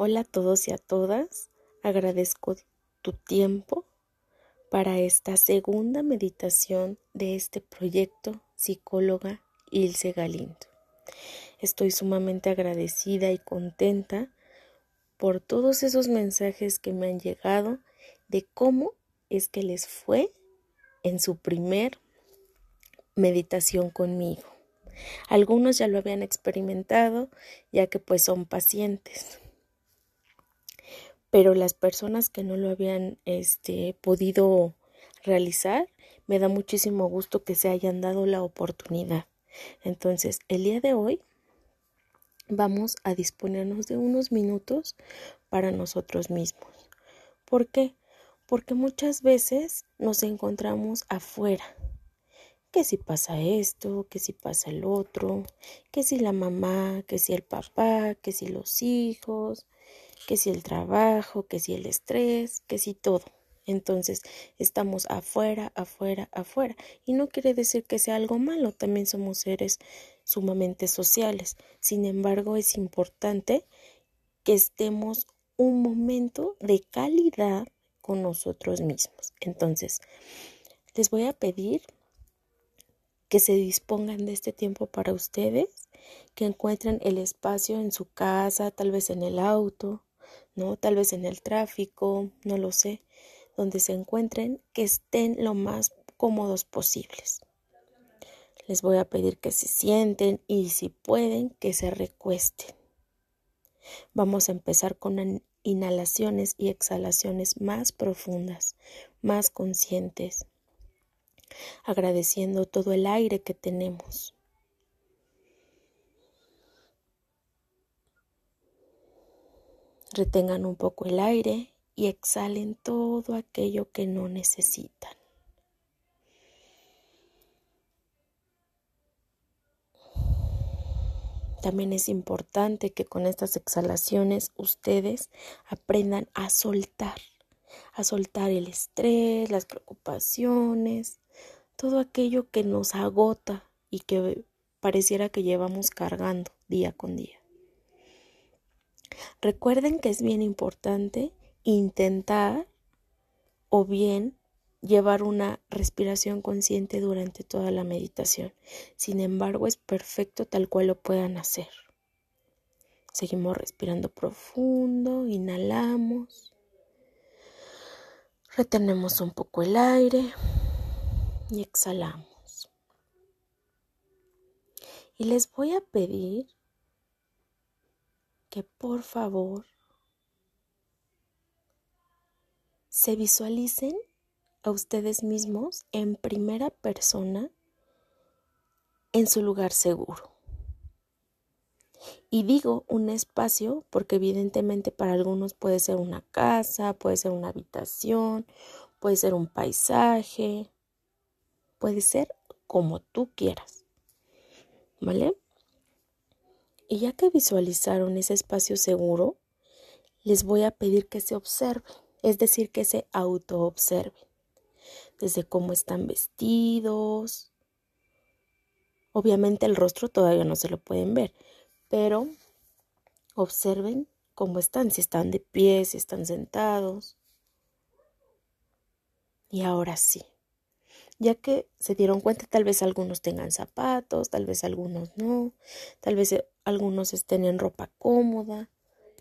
Hola a todos y a todas. Agradezco tu tiempo para esta segunda meditación de este proyecto Psicóloga Ilse Galindo. Estoy sumamente agradecida y contenta por todos esos mensajes que me han llegado de cómo es que les fue en su primer meditación conmigo. Algunos ya lo habían experimentado ya que pues son pacientes pero las personas que no lo habían este, podido realizar, me da muchísimo gusto que se hayan dado la oportunidad. Entonces, el día de hoy vamos a disponernos de unos minutos para nosotros mismos. ¿Por qué? Porque muchas veces nos encontramos afuera. Que si pasa esto, que si pasa el otro, que si la mamá, que si el papá, que si los hijos, que si el trabajo, que si el estrés, que si todo. Entonces estamos afuera, afuera, afuera. Y no quiere decir que sea algo malo, también somos seres sumamente sociales. Sin embargo, es importante que estemos un momento de calidad con nosotros mismos. Entonces, les voy a pedir que se dispongan de este tiempo para ustedes, que encuentren el espacio en su casa, tal vez en el auto, Tal vez en el tráfico, no lo sé, donde se encuentren, que estén lo más cómodos posibles. Les voy a pedir que se sienten y si pueden, que se recuesten. Vamos a empezar con inhalaciones y exhalaciones más profundas, más conscientes, agradeciendo todo el aire que tenemos. Retengan un poco el aire y exhalen todo aquello que no necesitan. También es importante que con estas exhalaciones ustedes aprendan a soltar, a soltar el estrés, las preocupaciones, todo aquello que nos agota y que pareciera que llevamos cargando día con día. Recuerden que es bien importante intentar o bien llevar una respiración consciente durante toda la meditación. Sin embargo, es perfecto tal cual lo puedan hacer. Seguimos respirando profundo, inhalamos, retenemos un poco el aire y exhalamos. Y les voy a pedir por favor se visualicen a ustedes mismos en primera persona en su lugar seguro. Y digo un espacio porque evidentemente para algunos puede ser una casa, puede ser una habitación, puede ser un paisaje, puede ser como tú quieras. ¿Vale? Y ya que visualizaron ese espacio seguro, les voy a pedir que se observen, es decir, que se autoobserven, desde cómo están vestidos. Obviamente el rostro todavía no se lo pueden ver, pero observen cómo están, si están de pie, si están sentados. Y ahora sí, ya que se dieron cuenta, tal vez algunos tengan zapatos, tal vez algunos no, tal vez algunos estén en ropa cómoda,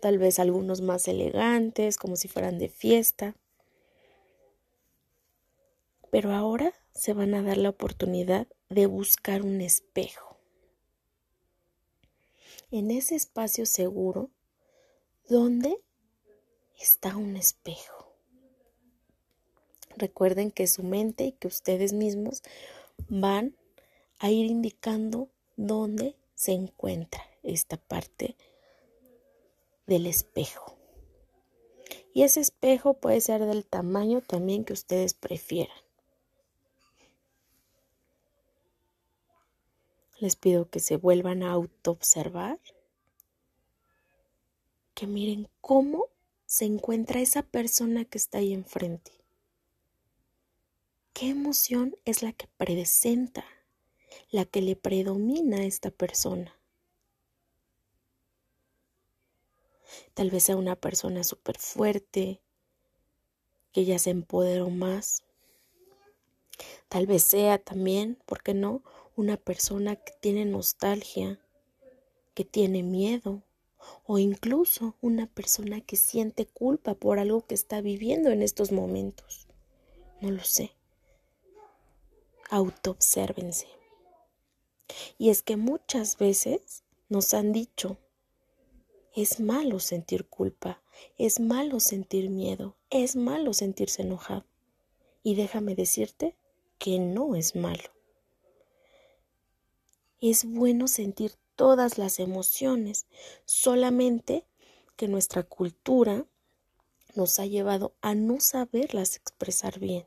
tal vez algunos más elegantes, como si fueran de fiesta. Pero ahora se van a dar la oportunidad de buscar un espejo. En ese espacio seguro, ¿dónde está un espejo? Recuerden que su mente y que ustedes mismos van a ir indicando dónde se encuentra esta parte del espejo. Y ese espejo puede ser del tamaño también que ustedes prefieran. Les pido que se vuelvan a autoobservar, que miren cómo se encuentra esa persona que está ahí enfrente. ¿Qué emoción es la que presenta, la que le predomina a esta persona? Tal vez sea una persona súper fuerte, que ya se empoderó más. Tal vez sea también, ¿por qué no? Una persona que tiene nostalgia, que tiene miedo, o incluso una persona que siente culpa por algo que está viviendo en estos momentos. No lo sé. Autoobsérvense. Y es que muchas veces nos han dicho, es malo sentir culpa, es malo sentir miedo, es malo sentirse enojado. Y déjame decirte que no es malo. Es bueno sentir todas las emociones, solamente que nuestra cultura nos ha llevado a no saberlas expresar bien.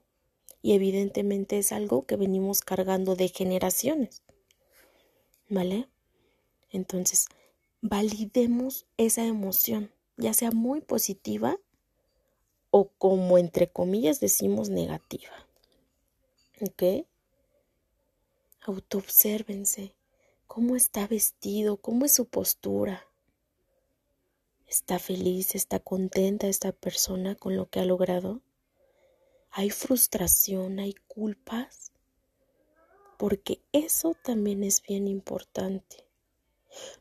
Y evidentemente es algo que venimos cargando de generaciones. ¿Vale? Entonces, validemos esa emoción, ya sea muy positiva o como entre comillas decimos negativa. ¿Ok? Autoobsérvense. ¿Cómo está vestido? ¿Cómo es su postura? ¿Está feliz? ¿Está contenta esta persona con lo que ha logrado? ¿Hay frustración? ¿Hay culpas? Porque eso también es bien importante.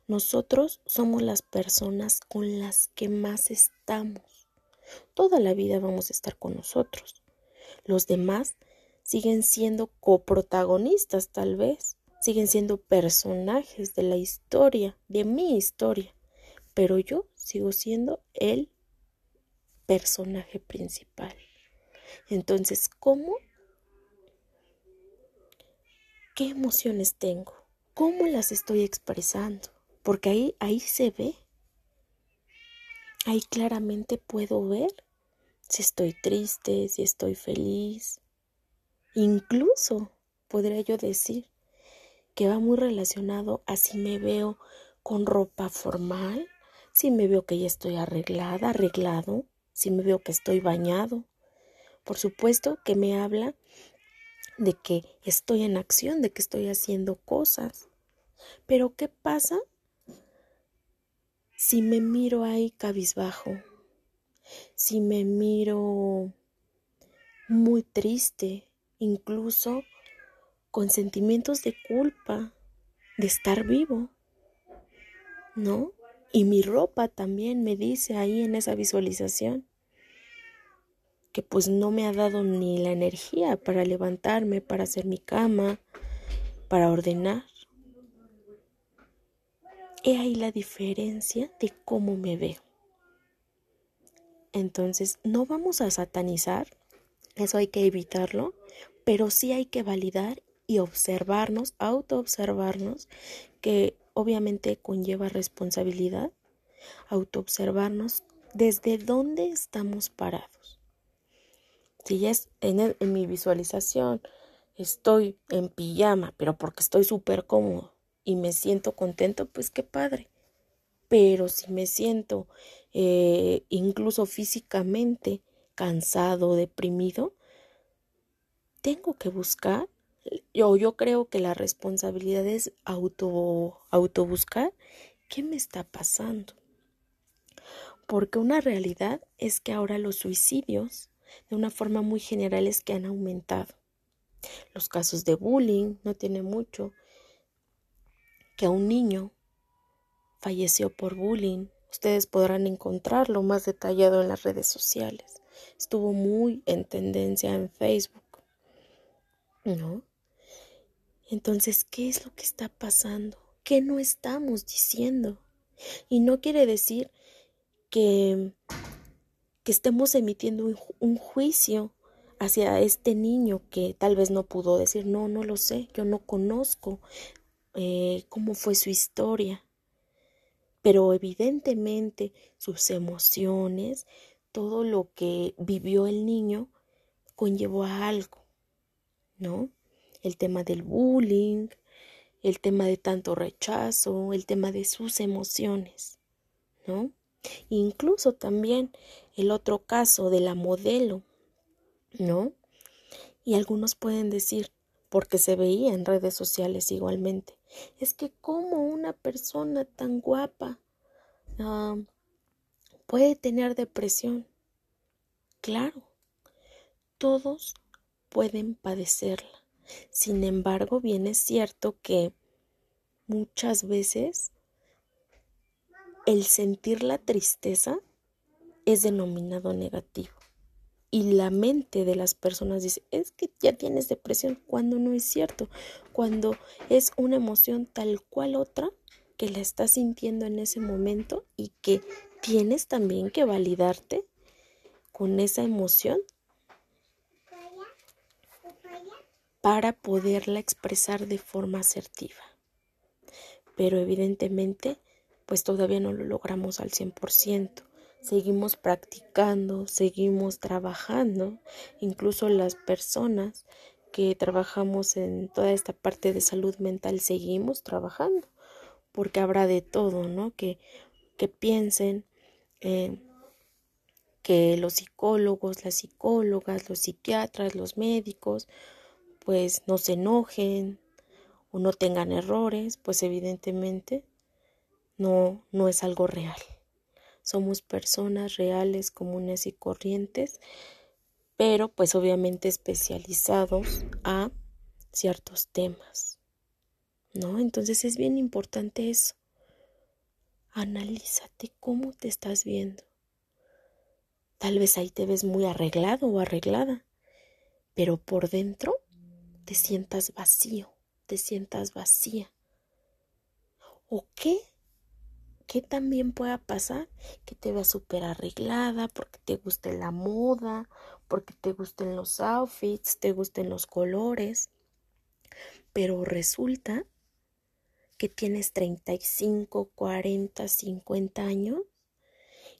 Nosotros somos las personas con las que más estamos. Toda la vida vamos a estar con nosotros. Los demás siguen siendo coprotagonistas tal vez, siguen siendo personajes de la historia, de mi historia, pero yo sigo siendo el personaje principal. Entonces, ¿cómo? ¿Qué emociones tengo? Cómo las estoy expresando, porque ahí, ahí se ve. Ahí claramente puedo ver si estoy triste, si estoy feliz. Incluso podría yo decir que va muy relacionado a si me veo con ropa formal, si me veo que ya estoy arreglada, arreglado, si me veo que estoy bañado. Por supuesto que me habla de que estoy en acción, de que estoy haciendo cosas. Pero ¿qué pasa si me miro ahí cabizbajo? Si me miro muy triste, incluso con sentimientos de culpa de estar vivo, ¿no? Y mi ropa también me dice ahí en esa visualización que pues no me ha dado ni la energía para levantarme, para hacer mi cama, para ordenar. He ahí la diferencia de cómo me veo. Entonces, no vamos a satanizar, eso hay que evitarlo, pero sí hay que validar y observarnos, autoobservarnos, que obviamente conlleva responsabilidad, autoobservarnos desde dónde estamos parados. Si ya es en, mi visualización estoy en pijama, pero porque estoy súper cómodo, y me siento contento, pues qué padre. Pero si me siento eh, incluso físicamente cansado, deprimido, tengo que buscar. Yo, yo creo que la responsabilidad es auto, buscar qué me está pasando. Porque una realidad es que ahora los suicidios, de una forma muy general, es que han aumentado. Los casos de bullying no tiene mucho que a un niño falleció por bullying. Ustedes podrán encontrarlo más detallado en las redes sociales. Estuvo muy en tendencia en Facebook. ¿No? Entonces, ¿qué es lo que está pasando? ¿Qué no estamos diciendo? Y no quiere decir que, que estemos emitiendo un, juicio hacia este niño que tal vez no pudo decir, no, no lo sé, yo no conozco eh, cómo fue su historia, pero evidentemente sus emociones, todo lo que vivió el niño, conllevó a algo, ¿no? El tema del bullying, el tema de tanto rechazo, el tema de sus emociones, ¿no? Incluso también el otro caso de la modelo, ¿no? Y algunos pueden decir, porque se veía en redes sociales igualmente, es que como una persona tan guapa puede tener depresión. Claro, todos pueden padecerla. Sin embargo, bien es cierto que muchas veces el sentir la tristeza es denominado negativo. Y la mente de las personas dice, es que ya tienes depresión, cuando no es cierto, cuando es una emoción tal cual otra que la estás sintiendo en ese momento y que tienes también que validarte con esa emoción para poderla expresar de forma asertiva. Pero evidentemente, pues todavía no lo logramos al 100%. Seguimos practicando, seguimos trabajando, incluso las personas que trabajamos en toda esta parte de salud mental seguimos trabajando, porque habrá de todo, ¿no? Que, que piensen eh, que los psicólogos, las psicólogas, los psiquiatras, los médicos, pues no se enojen o no tengan errores, pues evidentemente no, no es algo real. Somos personas reales, comunes y corrientes, pero pues obviamente especializados a ciertos temas. ¿No? Entonces es bien importante eso. Analízate cómo te estás viendo. Tal vez ahí te ves muy arreglado o arreglada, pero por dentro te sientas vacío, te sientas vacía. ¿O qué? ¿Qué también pueda pasar? Que te veas súper arreglada porque te guste la moda, porque te gusten los outfits, te gusten los colores. Pero resulta que tienes 35, 40, 50 años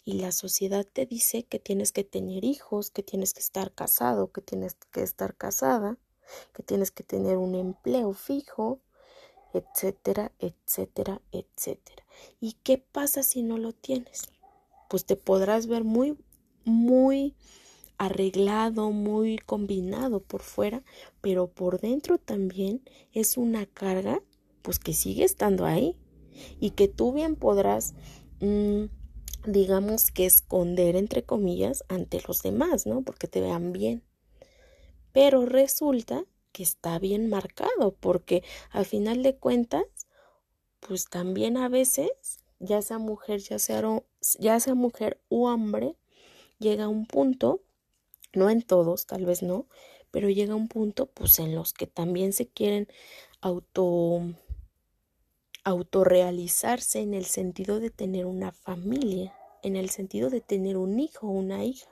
y la sociedad te dice que tienes que tener hijos, que tienes que estar casado, que tienes que estar casada que tienes que tener un empleo fijo, etcétera, etcétera, etcétera. ¿Y qué pasa si no lo tienes? Pues te podrás ver muy, muy arreglado, muy combinado por fuera, pero por dentro también es una carga, pues que sigue estando ahí y que tú bien podrás, mm, digamos que esconder entre comillas ante los demás, ¿no? Porque te vean bien pero resulta que está bien marcado porque al final de cuentas pues también a veces ya sea mujer ya sea, ya sea mujer u hombre llega un punto no en todos tal vez no pero llega un punto pues en los que también se quieren auto autorrealizarse en el sentido de tener una familia en el sentido de tener un hijo o una hija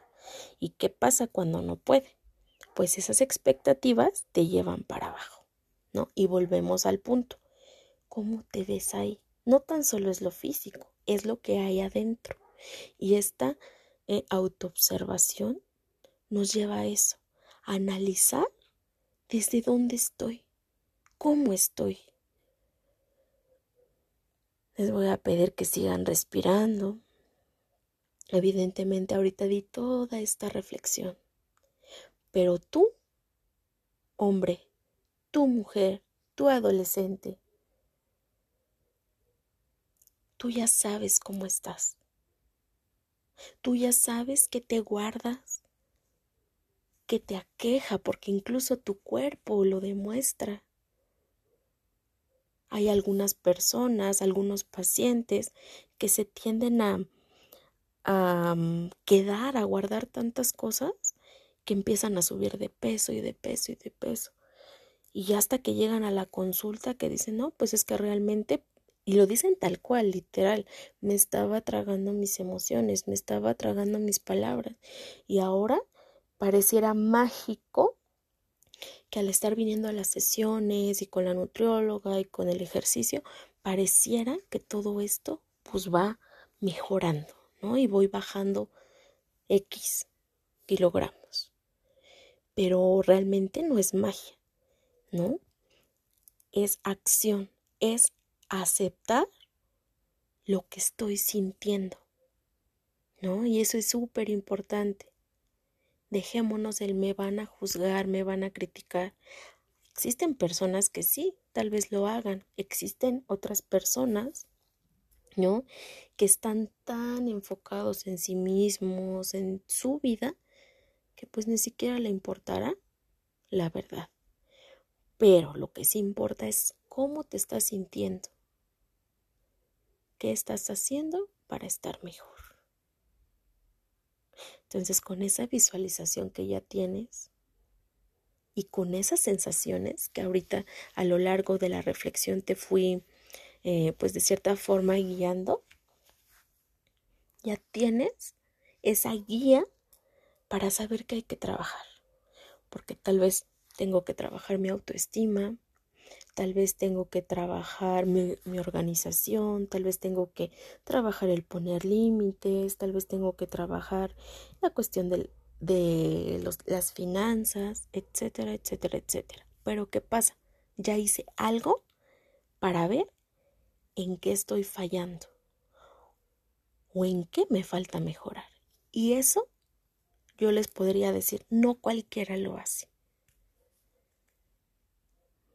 y qué pasa cuando no puede pues esas expectativas te llevan para abajo, ¿no? Y volvemos al punto. ¿Cómo te ves ahí? No tan solo es lo físico, es lo que hay adentro. Y esta eh, autoobservación nos lleva a eso, a analizar desde dónde estoy, cómo estoy. Les voy a pedir que sigan respirando. Evidentemente ahorita di toda esta reflexión. Pero tú, hombre, tú mujer, tú adolescente, tú ya sabes cómo estás. Tú ya sabes que te guardas, que te aqueja, porque incluso tu cuerpo lo demuestra. Hay algunas personas, algunos pacientes que se tienden a, a mm, quedar, a guardar tantas cosas que empiezan a subir de peso y de peso y de peso. Y hasta que llegan a la consulta que dicen, no, pues es que realmente, y lo dicen tal cual, literal, me estaba tragando mis emociones, me estaba tragando mis palabras. Y ahora pareciera mágico que al estar viniendo a las sesiones y con la nutrióloga y con el ejercicio, pareciera que todo esto pues va mejorando, ¿no? Y voy bajando X kilogramos pero realmente no es magia, ¿no? Es acción, es aceptar lo que estoy sintiendo, ¿no? Y eso es súper importante. Dejémonos el me van a juzgar, me van a criticar. Existen personas que sí, tal vez lo hagan. Existen otras personas ¿no? Que están tan enfocados en sí mismos, en su vida, que pues ni siquiera le importará la verdad. Pero lo que sí importa es cómo te estás sintiendo. ¿Qué estás haciendo para estar mejor? Entonces, con esa visualización que ya tienes y con esas sensaciones que ahorita a lo largo de la reflexión te fui, eh, pues de cierta forma guiando, ya tienes esa guía para saber que hay que trabajar. Porque tal vez tengo que trabajar mi autoestima, tal vez tengo que trabajar mi, organización, tal vez tengo que trabajar el poner límites, tal vez tengo que trabajar la cuestión de las finanzas, etcétera, etcétera, etcétera. Pero ¿qué pasa? Ya hice algo para ver en qué estoy fallando o en qué me falta mejorar. Y eso yo les podría decir, no cualquiera lo hace.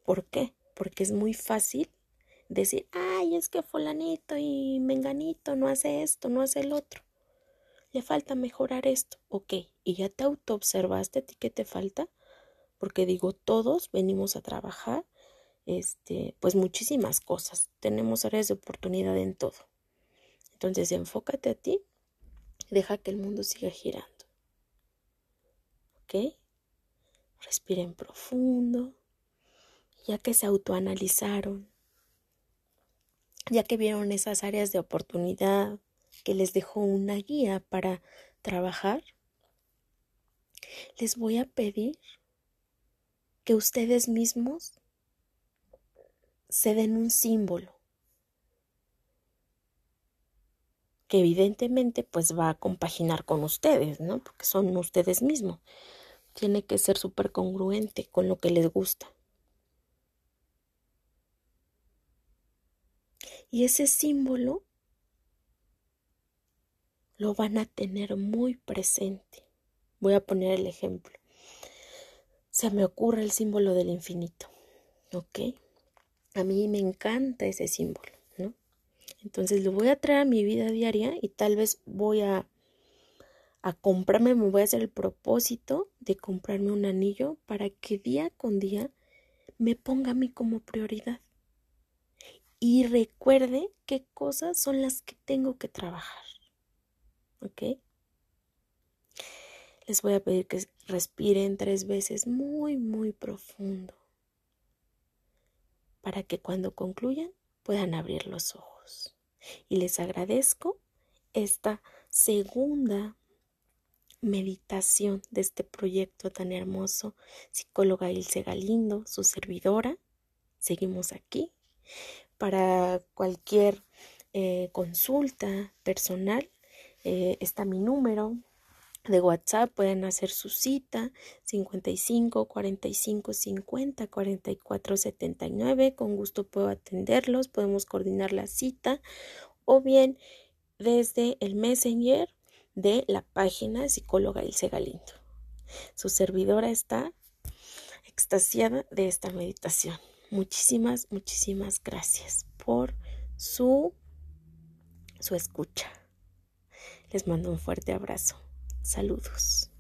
¿Por qué? Porque es muy fácil decir, ay, es que fulanito y menganito no hace esto, no hace el otro. Le falta mejorar esto. Ok, ¿y ya te autoobservaste a ti qué te falta? Porque digo, todos venimos a trabajar, este, pues muchísimas cosas. Tenemos áreas de oportunidad en todo. Entonces, enfócate a ti, deja que el mundo siga girando. ¿Ok? Respiren profundo ya que se autoanalizaron, ya que vieron esas áreas de oportunidad que les dejó una guía para trabajar, les voy a pedir que ustedes mismos se den un símbolo que evidentemente pues va a compaginar con ustedes, ¿no? Porque son ustedes mismos. Tiene que ser súper congruente con lo que les gusta. Y ese símbolo lo van a tener muy presente. Voy a poner el ejemplo. Se me ocurre el símbolo del infinito. ¿Ok? A mí me encanta ese símbolo, ¿no? Entonces lo voy a traer a mi vida diaria y tal vez voy a, a comprarme, me voy a hacer el propósito de comprarme un anillo para que día con día me ponga a mí como prioridad y recuerde qué cosas son las que tengo que trabajar. ¿Ok? Les voy a pedir que respiren tres veces muy, muy profundo para que cuando concluyan puedan abrir los ojos. Y les agradezco esta segunda meditación de este proyecto tan hermoso, psicóloga Ilse Galindo, su servidora. Seguimos aquí para cualquier eh, consulta personal. Eh, está mi número de WhatsApp. Pueden hacer su cita 55 45 50 44 79. Con gusto puedo atenderlos. Podemos coordinar la cita o bien desde el Messenger de la página psicóloga Ilse Galindo. Su servidora está extasiada de esta meditación. Muchísimas, muchísimas gracias por su, su escucha. Les mando un fuerte abrazo. Saludos.